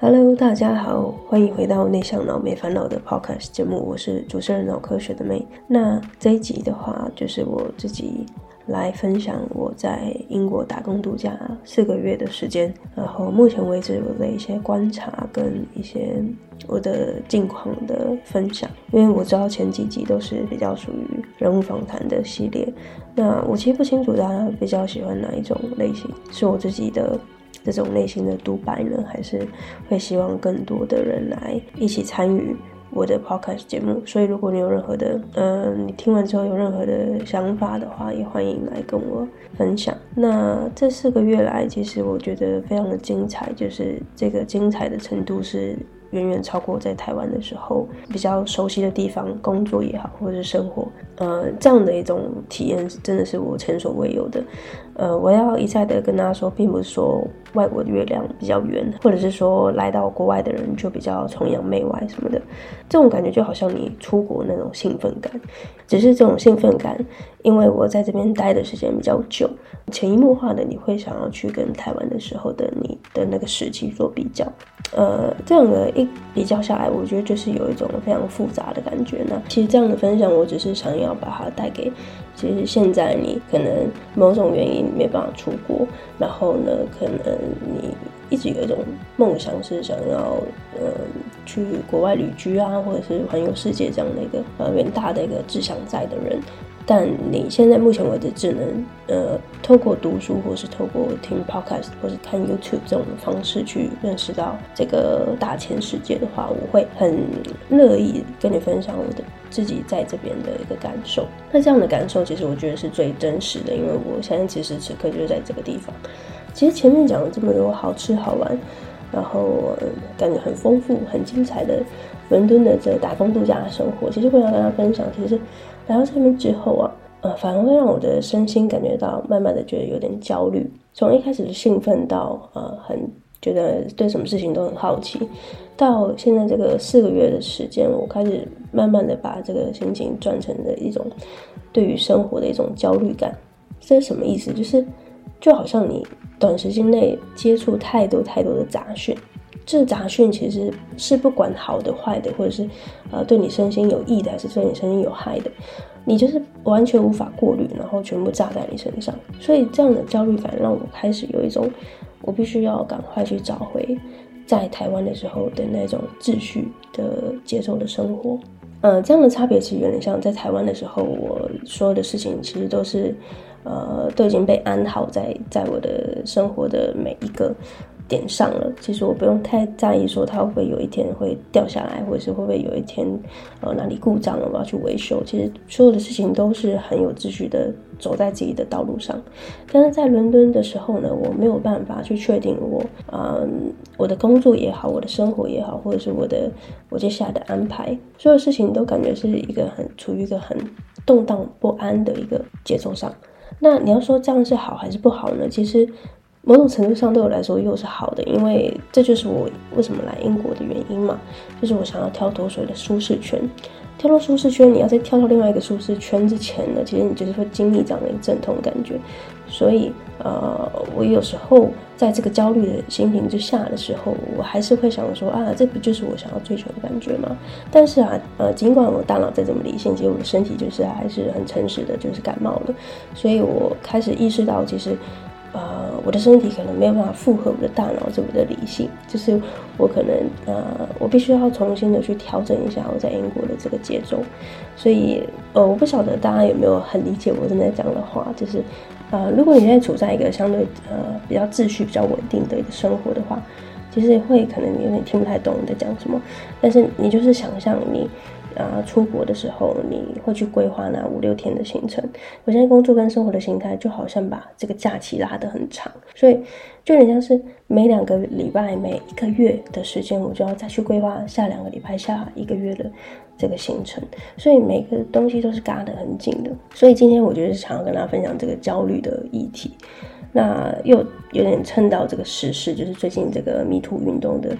Hello，大家好，欢迎回到内向脑没烦恼的 Podcast 节目，我是主持人脑科学的妹。那这一集的话，就是我自己来分享我在英国打工度假四个月的时间，然后目前为止我的一些观察跟一些我的近况的分享。因为我知道前几集都是比较属于人物访谈的系列，那我其实不清楚大家比较喜欢哪一种类型，是我自己的。这种类型的独白呢，还是会希望更多的人来一起参与我的 podcast 节目。所以，如果你有任何的，嗯、呃，你听完之后有任何的想法的话，也欢迎来跟我分享。那这四个月来，其实我觉得非常的精彩，就是这个精彩的程度是远远超过在台湾的时候比较熟悉的地方工作也好，或者是生活，呃，这样的一种体验，真的是我前所未有的。呃，我要一再的跟大家说，并不是说外国的月亮比较圆，或者是说来到国外的人就比较崇洋媚外什么的，这种感觉就好像你出国那种兴奋感，只是这种兴奋感，因为我在这边待的时间比较久，潜移默化的你会想要去跟台湾的时候的你的那个时期做比较，呃，这样的一比较下来，我觉得就是有一种非常复杂的感觉。那其实这样的分享，我只是想要把它带给。其实现在你可能某种原因没办法出国，然后呢，可能你一直有一种梦想是想要，嗯，去国外旅居啊，或者是环游世界这样的一个呃远大的一个志向在的人。但你现在目前为止只能呃透过读书，或是透过听 podcast，或是看 YouTube 这种方式去认识到这个大千世界的话，我会很乐意跟你分享我的自己在这边的一个感受。那这样的感受，其实我觉得是最真实的，因为我现在此时此刻就是在这个地方。其实前面讲了这么多好吃好玩，然后感觉很丰富、很精彩的伦敦的这个打工度假的生活，其实会想跟大家分享，其实。来到这边之后啊，呃，反而会让我的身心感觉到慢慢的觉得有点焦虑。从一开始的兴奋到呃，很觉得对什么事情都很好奇，到现在这个四个月的时间，我开始慢慢的把这个心情转成了一种对于生活的一种焦虑感。这是什么意思？就是就好像你短时间内接触太多太多的杂讯。这杂讯其实是不管好的坏的，或者是呃对你身心有益的，还是对你身心有害的，你就是完全无法过滤，然后全部炸在你身上。所以这样的焦虑感让我开始有一种，我必须要赶快去找回在台湾的时候的那种秩序的节奏的生活。呃，这样的差别其实有点像在台湾的时候，我所有的事情其实都是呃都已经被安好在在我的生活的每一个。点上了，其实我不用太在意说它会不会有一天会掉下来，或者是会不会有一天呃哪里故障了，我要去维修。其实所有的事情都是很有秩序的走在自己的道路上。但是在伦敦的时候呢，我没有办法去确定我嗯我的工作也好，我的生活也好，或者是我的我接下来的安排，所有事情都感觉是一个很处于一个很动荡不安的一个节奏上。那你要说这样是好还是不好呢？其实。某种程度上对我来说又是好的，因为这就是我为什么来英国的原因嘛，就是我想要跳脱所谓的舒适圈。跳脱舒适圈，你要再跳到另外一个舒适圈之前呢，其实你就是会经历这样的一个阵痛感觉。所以，呃，我有时候在这个焦虑的心情之下的时候，我还是会想说啊，这不就是我想要追求的感觉吗？但是啊，呃，尽管我大脑再这么理性，其实我的身体就是还是很诚实的，就是感冒了。所以我开始意识到，其实。呃，我的身体可能没有办法负荷我的大脑这么的理性，就是我可能呃，我必须要重新的去调整一下我在英国的这个节奏。所以呃，我不晓得大家有没有很理解我正在讲的话，就是呃，如果你现在处在一个相对呃比较秩序、比较稳定的一个生活的话，其实会可能你有点听不太懂你在讲什么，但是你就是想象你。啊，出国的时候你会去规划那五六天的行程。我现在工作跟生活的形态就好像把这个假期拉得很长，所以就有点像是每两个礼拜、每一个月的时间，我就要再去规划下两个礼拜、下一个月的这个行程。所以每个东西都是嘎得很紧的。所以今天我就是想要跟大家分享这个焦虑的议题。那又有点蹭到这个时事，就是最近这个迷途运动的。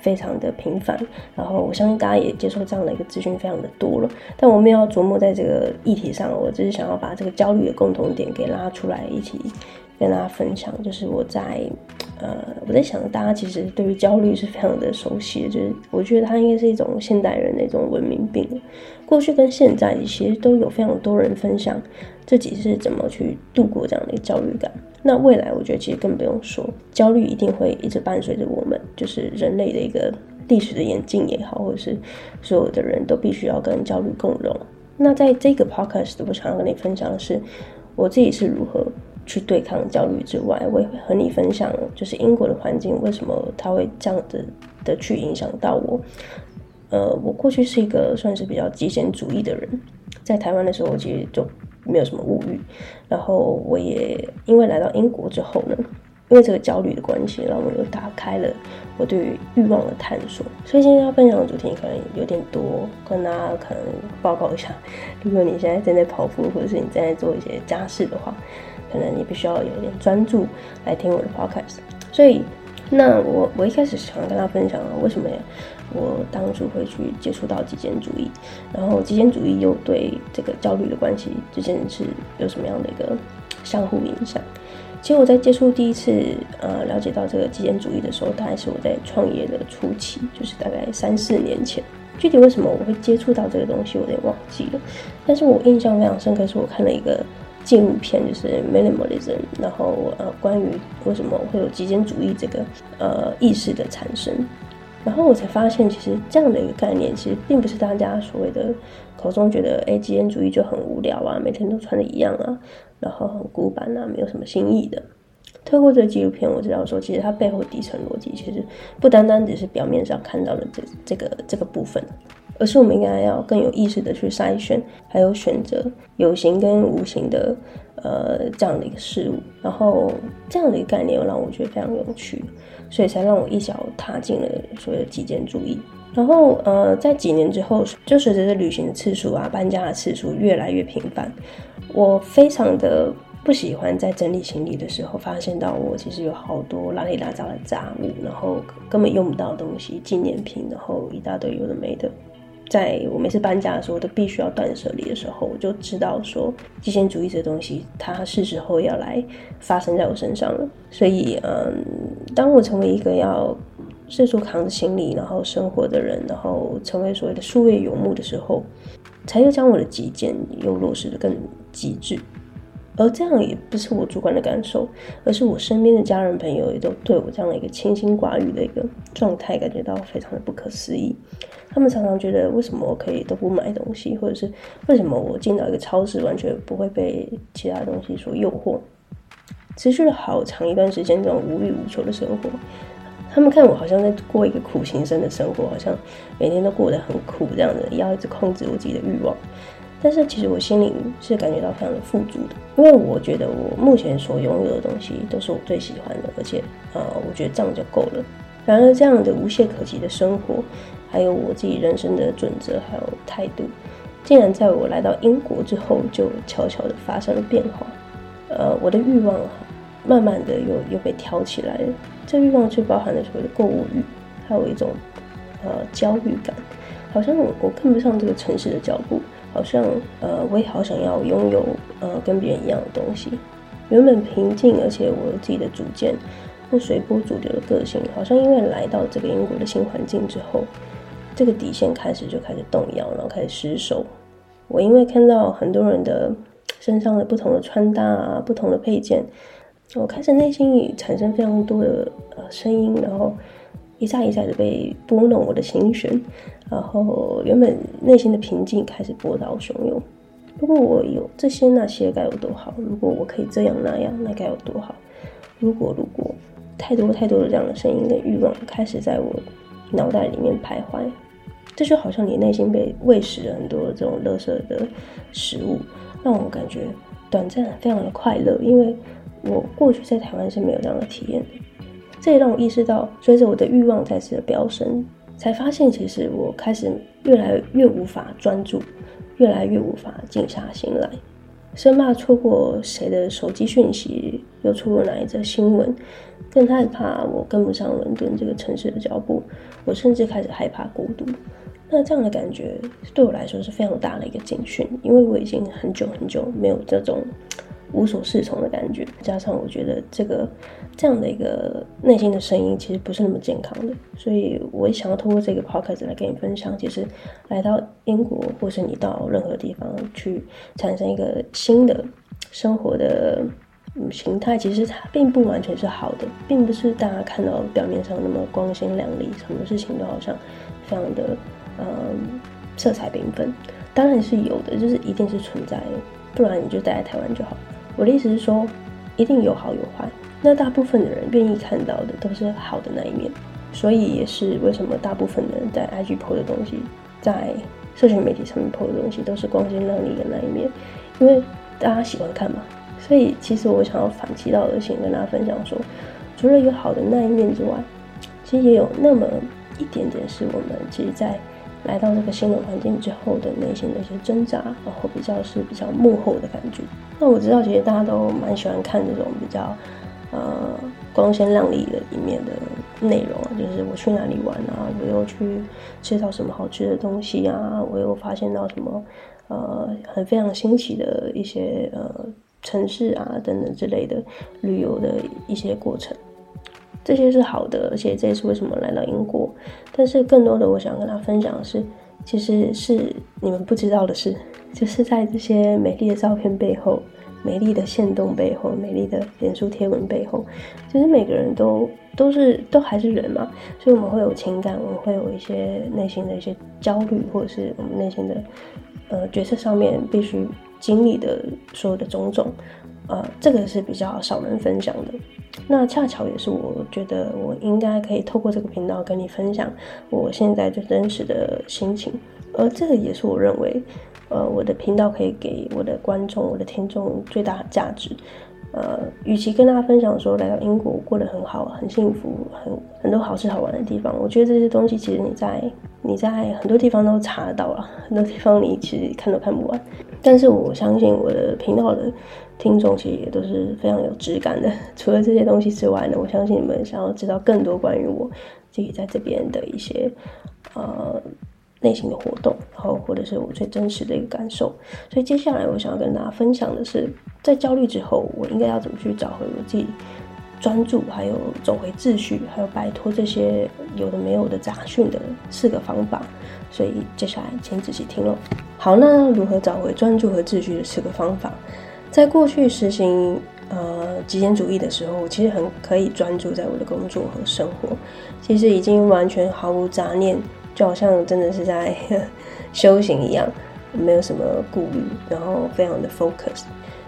非常的频繁，然后我相信大家也接受这样的一个资讯非常的多了，但我们要琢磨在这个议题上，我只是想要把这个焦虑的共同点给拉出来，一起跟大家分享。就是我在呃，我在想，大家其实对于焦虑是非常的熟悉的，就是我觉得它应该是一种现代人的一种文明病。过去跟现在其实都有非常多人分享自己是怎么去度过这样的一个焦虑感。那未来我觉得其实更不用说，焦虑一定会一直伴随着我们，就是人类的一个历史的演进也好，或者是所有的人都必须要跟焦虑共融。那在这个 podcast，我想要跟你分享的是我自己是如何。去对抗焦虑之外，我也会和你分享，就是英国的环境为什么它会这样子的去影响到我。呃，我过去是一个算是比较极简主义的人，在台湾的时候，我其实就没有什么物欲。然后我也因为来到英国之后呢，因为这个焦虑的关系，然后我又打开了我对于欲望的探索。所以今天要分享的主题可能有点多，跟大家可能报告一下。如果你现在正在跑步，或者是你正在做一些家事的话。可能你必须要有点专注来听我的 podcast，所以那我我一开始想跟大家分享为什么我当初会去接触到极简主义，然后极简主义又对这个焦虑的关系之间是有什么样的一个相互影响？其实我在接触第一次呃了解到这个极简主义的时候，大概是我在创业的初期，就是大概三四年前。具体为什么我会接触到这个东西，我有点忘记了，但是我印象非常深刻，是我看了一个。纪录片就是 minimalism，然后呃，关于为什么会有极简主义这个呃意识的产生，然后我才发现，其实这样的一个概念，其实并不是大家所谓的口中觉得，哎，极简主义就很无聊啊，每天都穿的一样啊，然后很古板啊，没有什么新意的。透过这个纪录片，我知道说，其实它背后底层逻辑，其实不单单只是表面上看到的这这个这个部分。而是我们应该要更有意识的去筛选，还有选择有形跟无形的，呃，这样的一个事物。然后这样的一个概念又让我觉得非常有趣，所以才让我一脚踏进了所谓的极简主义。然后呃，在几年之后，就随着这旅行的次数啊，搬家的次数越来越频繁，我非常的不喜欢在整理行李的时候，发现到我其实有好多拉里拉杂的杂物，然后根本用不到的东西，纪念品，然后一大堆有的没的。在我每次搬家的时候，都必须要断舍离的时候，我就知道说，极简主义这东西，它是时候要来发生在我身上了。所以，嗯，当我成为一个要四处扛着行李，然后生活的人，然后成为所谓的术业游牧的时候，才又将我的极简又落实得更极致。而这样也不是我主观的感受，而是我身边的家人朋友也都对我这样的一个清心寡欲的一个状态感觉到非常的不可思议。他们常常觉得，为什么我可以都不买东西，或者是为什么我进到一个超市完全不会被其他东西所诱惑，持续了好长一段时间这种无欲无求的生活。他们看我好像在过一个苦行僧的生活，好像每天都过得很苦这样的，要一直控制我自己的欲望。但是其实我心里是感觉到非常的富足的，因为我觉得我目前所拥有的东西都是我最喜欢的，而且呃，我觉得这样就够了。然而这样的无懈可击的生活，还有我自己人生的准则还有态度，竟然在我来到英国之后就悄悄的发生了变化。呃，我的欲望慢慢的又又被挑起来了，这欲望就包含了所谓的购物欲，还有一种呃焦虑感，好像我我跟不上这个城市的脚步。好像呃，我也好想要拥有呃跟别人一样的东西。原本平静，而且我有自己的主见，不随波逐流的个性，好像因为来到这个英国的新环境之后，这个底线开始就开始动摇，然后开始失守。我因为看到很多人的身上的不同的穿搭啊，不同的配件，我开始内心里产生非常多的呃声音，然后。一下一下的被拨弄我的心弦，然后原本内心的平静开始波涛汹涌。如果我有这些那些该有多好？如果我可以这样那样，那该有多好？如果如果太多太多的这样的声音跟欲望开始在我脑袋里面徘徊，这就好像你内心被喂食了很多这种垃圾的食物，让我感觉短暂非常的快乐，因为我过去在台湾是没有这样的体验的。这也让我意识到，随着我的欲望再次的飙升，才发现其实我开始越来越无法专注，越来越无法静下心来，生怕错过谁的手机讯息，又错过哪一则新闻，更害怕我跟不上伦敦这个城市的脚步，我甚至开始害怕孤独。那这样的感觉对我来说是非常大的一个警讯，因为我已经很久很久没有这种无所适从的感觉。加上我觉得这个这样的一个内心的声音其实不是那么健康的，所以我也想要通过这个 podcast 来跟你分享，其实来到英国或是你到任何地方去产生一个新的生活的。形态其实它并不完全是好的，并不是大家看到表面上那么光鲜亮丽，什么事情都好像非常的嗯色彩缤纷。当然是有的，就是一定是存在的，不然你就待在台湾就好。我的意思是说，一定有好有坏。那大部分的人愿意看到的都是好的那一面，所以也是为什么大部分的人在 IG po 的东西，在社群媒体上面 po 的东西都是光鲜亮丽的那一面，因为大家喜欢看嘛。所以，其实我想要反其道而行，跟大家分享说，除了有好的那一面之外，其实也有那么一点点是我们其实，在来到这个新的环境之后的内心的一些挣扎，然后比较是比较幕后的感觉。那我知道，其实大家都蛮喜欢看这种比较呃光鲜亮丽的一面的内容啊，就是我去哪里玩啊，我又去吃到什么好吃的东西啊，我又发现到什么呃很非常新奇的一些呃。城市啊，等等之类的旅游的一些过程，这些是好的，而且这也是为什么来到英国。但是更多的，我想跟他分享的是，其实是你们不知道的事，就是在这些美丽的照片背后、美丽的线动背后、美丽的脸书贴文背后，其实每个人都都是都还是人嘛，所以我们会有情感，我们会有一些内心的一些焦虑，或者是我们内心的呃角色上面必须。经历的所有的种种，呃，这个是比较少人分享的。那恰巧也是我觉得我应该可以透过这个频道跟你分享我现在最真实的心情，而这个也是我认为，呃，我的频道可以给我的观众、我的听众最大的价值。呃，与其跟大家分享说来到英国过得很好、很幸福、很很多好吃好玩的地方，我觉得这些东西其实你在你在很多地方都查到了，很多地方你其实看都看不完。但是我相信我的频道的听众其实也都是非常有质感的。除了这些东西之外呢，我相信你们想要知道更多关于我自己在这边的一些呃内心的活动，然后或者是我最真实的一个感受。所以接下来我想要跟大家分享的是，在焦虑之后，我应该要怎么去找回我自己专注，还有走回秩序，还有摆脱这些有的没有的杂讯的四个方法。所以接下来请仔细听喽。好，那如何找回专注和秩序的四个方法，在过去实行呃极简主义的时候，我其实很可以专注在我的工作和生活，其实已经完全毫无杂念，就好像真的是在 修行一样，没有什么顾虑，然后非常的 focus。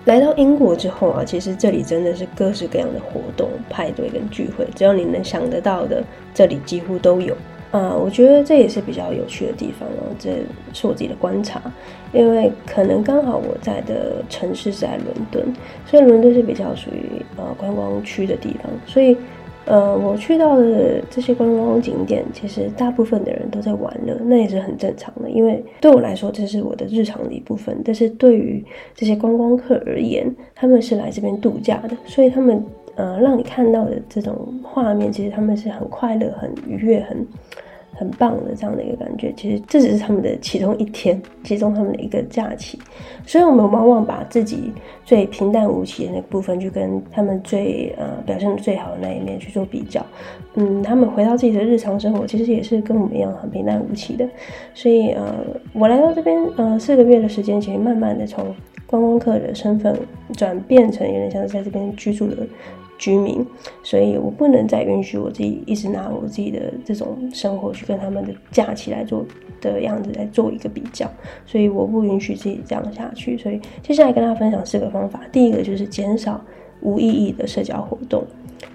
来到英国之后啊，其实这里真的是各式各样的活动、派对跟聚会，只要你能想得到的，这里几乎都有。啊，我觉得这也是比较有趣的地方哦。这是我自己的观察，因为可能刚好我在的城市是在伦敦，所以伦敦是比较属于呃观光区的地方，所以呃我去到的这些观光景点，其实大部分的人都在玩乐，那也是很正常的。因为对我来说，这是我的日常的一部分，但是对于这些观光客而言，他们是来这边度假的，所以他们呃让你看到的这种画面，其实他们是很快乐、很愉悦、很。很棒的这样的一个感觉，其实这只是他们的其中一天，其中他们的一个假期，所以我们往往把自己最平淡无奇的那部分，去跟他们最呃表现的最好的那一面去做比较。嗯，他们回到自己的日常生活，其实也是跟我们一样很平淡无奇的。所以呃，我来到这边呃四个月的时间，其实慢慢的从观光客的身份转变成有点像是在这边居住的。居民，所以我不能再允许我自己一直拿我自己的这种生活去跟他们的假期来做的样子来做一个比较，所以我不允许自己这样下去。所以接下来跟大家分享四个方法，第一个就是减少无意义的社交活动。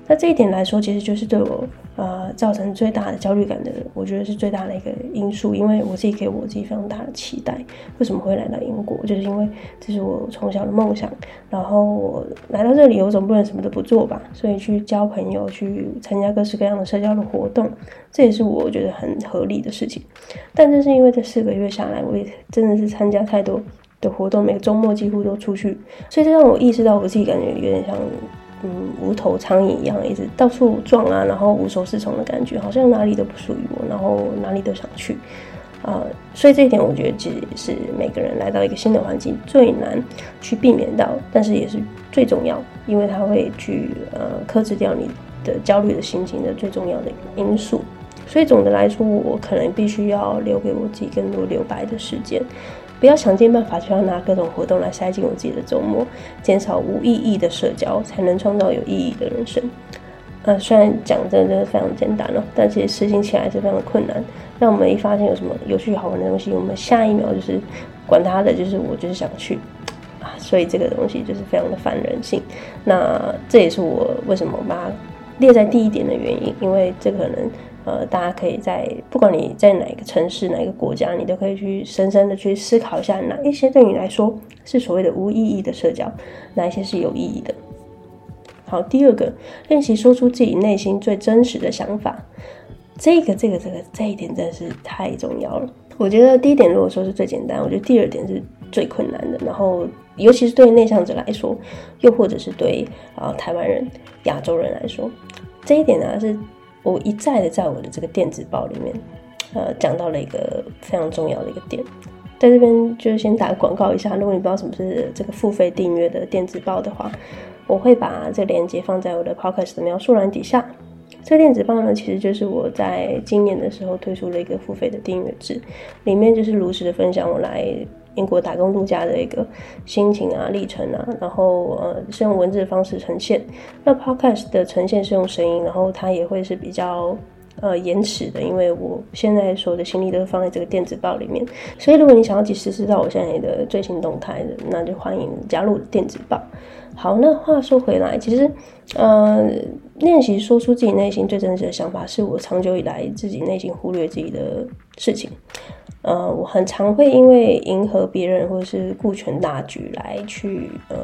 那这一点来说，其实就是对我呃造成最大的焦虑感的，我觉得是最大的一个因素。因为我自己给我自己非常大的期待，为什么会来到英国？就是因为这是我从小的梦想。然后我来到这里，我总不能什么都不做吧？所以去交朋友，去参加各式各样的社交的活动，这也是我觉得很合理的事情。但正是因为这四个月下来，我也真的是参加太多的活动，每个周末几乎都出去，所以这让我意识到我自己感觉有点像。嗯，无头苍蝇一样，一直到处撞啊，然后无所适从的感觉，好像哪里都不属于我，然后哪里都想去，呃，所以这一点我觉得其实是每个人来到一个新的环境最难去避免到，但是也是最重要，因为它会去呃克制掉你的焦虑的心情的最重要的因素。所以总的来说，我可能必须要留给我自己更多留白的时间，不要想尽办法就要拿各种活动来塞进我自己的周末，减少无意义的社交，才能创造有意义的人生。呃，虽然讲真的非常简单了，但其实实行起来是非常的困难。那我们一发现有什么有趣好玩的东西，我们下一秒就是管他的，就是我就是想去啊，所以这个东西就是非常的反人性。那这也是我为什么把它列在第一点的原因，因为这可能。呃，大家可以在不管你在哪一个城市、哪一个国家，你都可以去深深的去思考一下，哪一些对你来说是所谓的无意义的社交，哪一些是有意义的。好，第二个，练习说出自己内心最真实的想法。这个、这个、这个，这一点真的是太重要了。我觉得第一点如果说是最简单，我觉得第二点是最困难的。然后，尤其是对内向者来说，又或者是对啊、台湾人、亚洲人来说，这一点呢是。我一再的在我的这个电子报里面，呃，讲到了一个非常重要的一个点，在这边就先打广告一下。如果你不知道什么是这个付费订阅的电子报的话，我会把这个链接放在我的 podcast 的描述栏底下。这个电子报呢，其实就是我在今年的时候推出了一个付费的订阅制，里面就是如实的分享我来。英国打工度假的一个心情啊、历程啊，然后呃是用文字的方式呈现。那 Podcast 的呈现是用声音，然后它也会是比较呃延迟的，因为我现在所有的心力都是放在这个电子报里面。所以如果你想要及时知道我现在的最新动态的，那就欢迎加入电子报。好，那话说回来，其实呃练习说出自己内心最真实的想法，是我长久以来自己内心忽略自己的事情。呃，我很常会因为迎合别人或者是顾全大局来去呃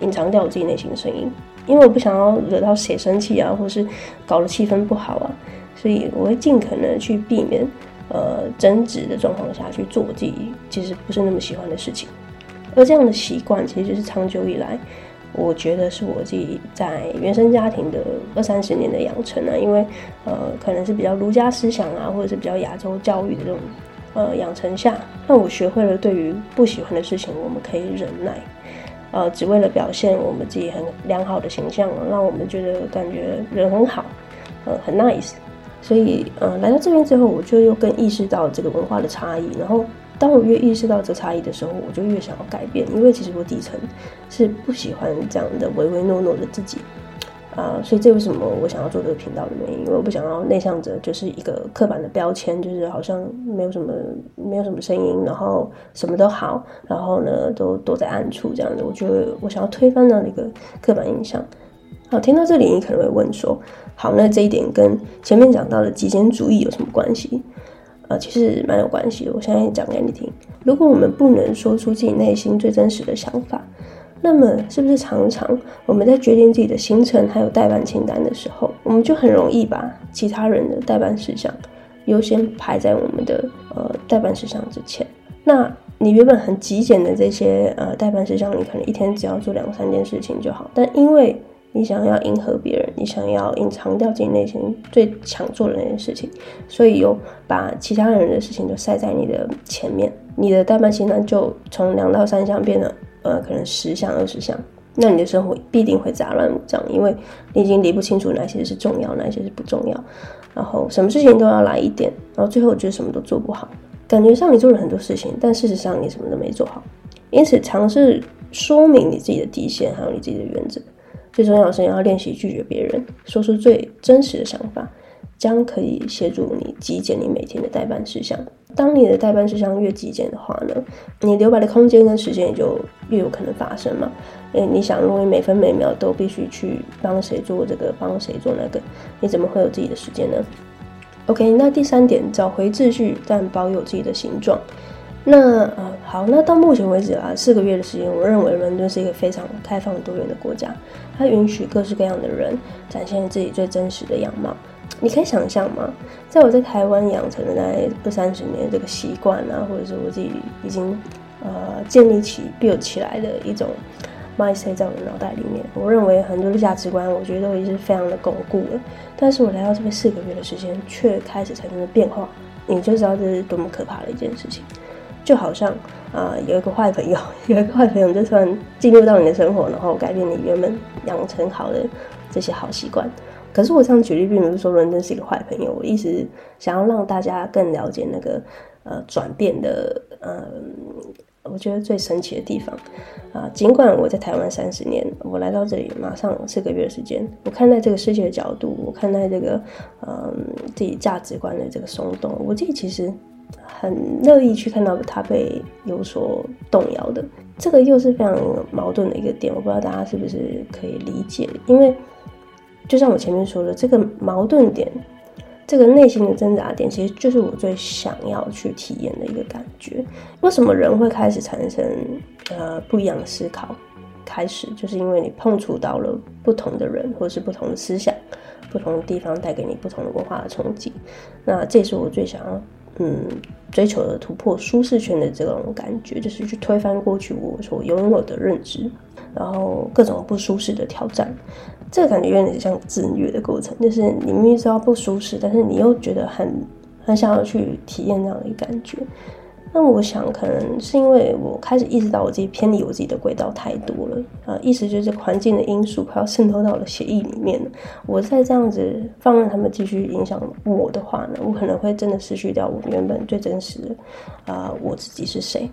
隐藏掉我自己内心的声音，因为我不想要惹到谁生气啊，或是搞得气氛不好啊，所以我会尽可能去避免呃争执的状况下去做我自己其实不是那么喜欢的事情，而这样的习惯其实就是长久以来，我觉得是我自己在原生家庭的二三十年的养成啊，因为呃可能是比较儒家思想啊，或者是比较亚洲教育的这种。呃，养成下，让我学会了对于不喜欢的事情，我们可以忍耐，呃，只为了表现我们自己很良好的形象，让我们觉得感觉人很好，呃，很 nice。所以，呃，来到这边之后，我就又更意识到这个文化的差异。然后，当我越意识到这差异的时候，我就越想要改变，因为其实我底层是不喜欢这样的唯唯诺诺的自己。啊，所以这为什么我想要做这个频道的原因，因为我不想要内向者就是一个刻板的标签，就是好像没有什么没有什么声音，然后什么都好，然后呢都躲在暗处这样子。我觉得我想要推翻那一个刻板印象。好，听到这里你可能会问说，好，那这一点跟前面讲到的极简主义有什么关系？呃，其实蛮有关系的。我现在讲给你听。如果我们不能说出自己内心最真实的想法，那么，是不是常常我们在决定自己的行程还有待办清单的时候，我们就很容易把其他人的待办事项优先排在我们的呃待办事项之前？那你原本很极简的这些呃待办事项，你可能一天只要做两三件事情就好，但因为你想要迎合别人，你想要隐藏掉自己内心最想做的那件事情，所以又把其他人的事情都塞在你的前面，你的待办清单就从两到三项变了。呃，可能十项二十项，那你的生活必定会杂乱无章，因为你已经理不清楚哪些是重要，哪些是不重要，然后什么事情都要来一点，然后最后觉得什么都做不好，感觉上你做了很多事情，但事实上你什么都没做好。因此，尝试说明你自己的底线，还有你自己的原则。最重要的是要练习拒绝别人，说出最真实的想法，将可以协助你极简你每天的待办事项。当你的待办事项越极简的话呢，你留白的空间跟时间也就越有可能发生嘛。诶，你想，如果你每分每秒都必须去帮谁做这个，帮谁做那个，你怎么会有自己的时间呢？OK，那第三点，找回秩序，但保有自己的形状。那呃，好，那到目前为止啊，四个月的时间，我认为伦敦是一个非常开放多元的国家，它允许各式各样的人展现自己最真实的样貌。你可以想象吗？在我在台湾养成的那二三十年这个习惯啊，或者是我自己已经呃建立起、build 起来的一种 mindset 在我的脑袋里面。我认为很多的价值观，我觉得都已经是非常的巩固了。但是我来到这边四个月的时间，却开始产生了变化。你就知道这是多么可怕的一件事情。就好像啊、有一个坏朋友，有一个坏朋友就突然进入到你的生活，然后改变你原本养成好的这些好习惯。可是我这样举例，并不是说伦敦是一个坏朋友，我一直想要让大家更了解那个呃转变的，嗯、呃，我觉得最神奇的地方啊。尽管我在台湾三十年，我来到这里马上四个月时间，我看待这个世界的角度，我看待这个嗯、自己价值观的这个松动，我自己其实。很乐意去看到他被有所动摇的，这个又是非常矛盾的一个点，我不知道大家是不是可以理解。因为就像我前面说的，这个矛盾点，这个内心的挣扎点，其实就是我最想要去体验的一个感觉。为什么人会开始产生呃不一样的思考？开始就是因为你碰触到了不同的人，或者是不同的思想，不同的地方带给你不同的文化的冲击。那这是我最想要。嗯，追求的突破舒适圈的这种感觉，就是去推翻过去我所拥有的认知，然后各种不舒适的挑战，这个感觉有点像自虐的过程，就是你明明知道不舒适，但是你又觉得很很想要去体验那样的感觉。那我想，可能是因为我开始意识到我自己偏离我自己的轨道太多了啊，意思就是环境的因素快要渗透到了血液里面了。我再这样子放任他们继续影响我的话呢，我可能会真的失去掉我原本最真实的啊，我自己是谁。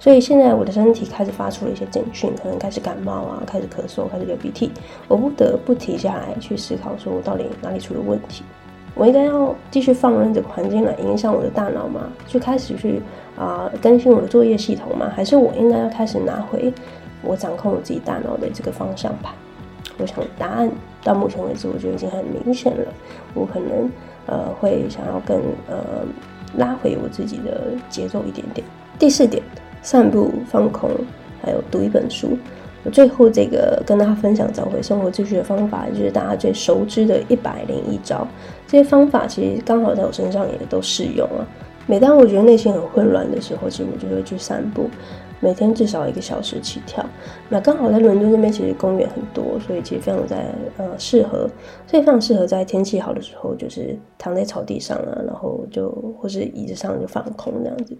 所以现在我的身体开始发出了一些警讯，可能开始感冒啊，开始咳嗽，开始流鼻涕，我不得不停下来去思考，说我到底哪里出了问题。我应该要继续放任这个环境来影响我的大脑吗？就开始去、呃、更新我的作业系统吗？还是我应该要开始拿回我掌控我自己大脑的这个方向盘？我想答案到目前为止，我觉得已经很明显了。我可能呃会想要更呃拉回我自己的节奏一点点。第四点，散步、放空，还有读一本书。我最后这个跟大家分享找回生活秩序的方法，就是大家最熟知的一百零一招。这些方法其实刚好在我身上也都适用啊。每当我觉得内心很混乱的时候，其实我就会去散步，每天至少一个小时起跳。那刚好在伦敦这边其实公园很多，所以其实非常在呃适合，所以非常适合在天气好的时候，就是躺在草地上啊，然后就或是椅子上就放空这样子。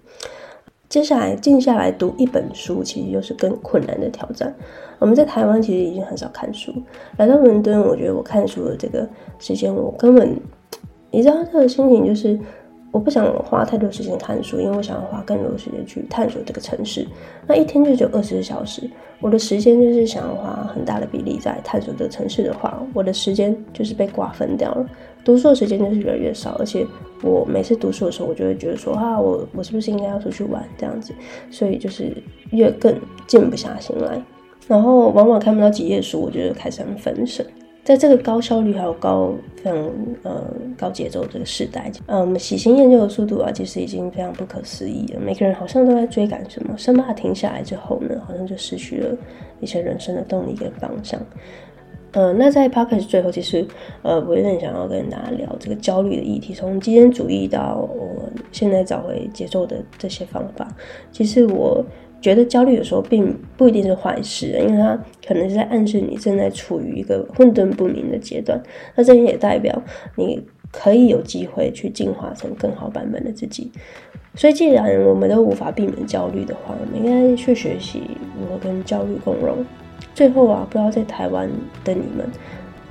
接下来静下来读一本书，其实又是更困难的挑战。我们在台湾其实已经很少看书，来到伦敦，我觉得我看书的这个时间，我根本，你知道这个心情就是，我不想花太多时间看书，因为我想要花更多时间去探索这个城市。那一天就只有二十小时，我的时间就是想要花很大的比例在探索这个城市的话，我的时间就是被瓜分掉了。读书的时间就是越来越少，而且我每次读书的时候，我就会觉得说啊，我我是不是应该要出去玩这样子？所以就是越更静不下心来，然后往往看不到几页书，我就开始很分神。在这个高效率还有高非常呃高节奏这个时代，嗯，喜新厌旧的速度啊，其实已经非常不可思议了。每个人好像都在追赶什么，生怕停下来之后呢，好像就失去了一些人生的动力跟方向。呃，那在 podcast 最后，其实呃，我有点想要跟大家聊这个焦虑的议题，从极简主义到我现在找回节奏的这些方法。其实我觉得焦虑有时候并不一定是坏事，因为它可能是在暗示你正在处于一个混沌不明的阶段。那这也代表你可以有机会去进化成更好版本的自己。所以，既然我们都无法避免焦虑的话，我们应该去学习如何跟焦虑共融。最后啊，不知道在台湾的你们，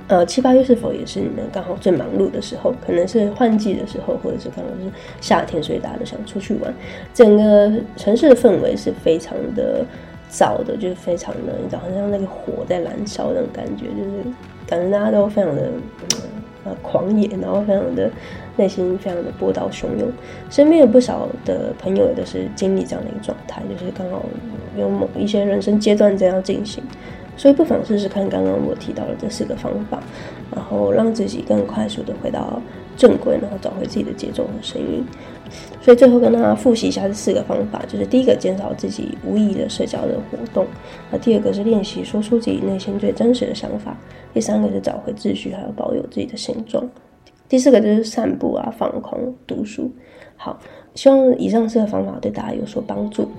呃，七八月是否也是你们刚好最忙碌的时候？可能是换季的时候，或者是刚好是夏天，所以大家都想出去玩。整个城市的氛围是非常的燥的，就是非常的，你知道，好像那个火在燃烧那种感觉，就是感觉大家都非常的呃狂野，然后非常的内心非常的波涛汹涌。身边有不少的朋友也都是经历这样的一个状态，就是刚好有某一些人生阶段这样进行。所以不妨试试看刚刚我提到的这四个方法，然后让自己更快速的回到正轨，然后找回自己的节奏和声音。所以最后跟大家复习一下这四个方法，就是第一个减少自己无意义的社交的活动，那第二个是练习说出自己内心最真实的想法，第三个是找回秩序，还有保有自己的形状，第四个就是散步啊、放空、读书。好，希望以上四个方法对大家有所帮助。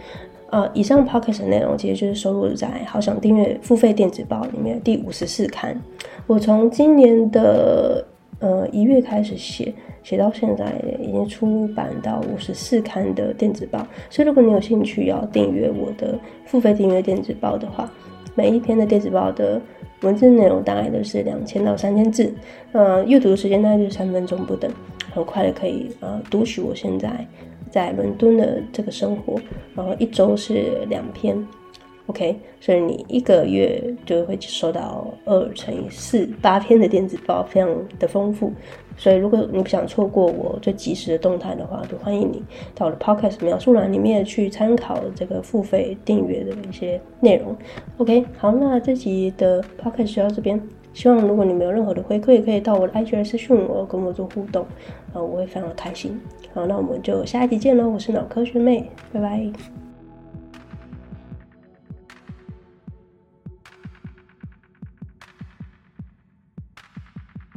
呃，以上 podcast 的内容其实就是收录在《好想订阅付费电子报》里面第五十四刊。我从今年的呃一月开始写，写到现在已经出版到五十四刊的电子报。所以如果你有兴趣要订阅我的付费订阅电子报的话，每一篇的电子报的文字内容大概都是两千到三千字，呃，阅读的时间大概就是三分钟不等，很快的可以呃读取我现在在伦敦的这个生活，然后一周是两篇，OK，所以你一个月就会收到二乘以四八篇的电子报，非常的丰富。所以，如果你不想错过我最及时的动态的话，就欢迎你到我的 Podcast 描述栏里面去参考这个付费订阅的一些内容。OK，好，那这集的 Podcast 就到这边。希望如果你没有任何的回馈，可以到我的 IG 来私讯我，跟我做互动，呃，我会非常开心。好，那我们就下一集见喽！我是脑科学妹，拜拜。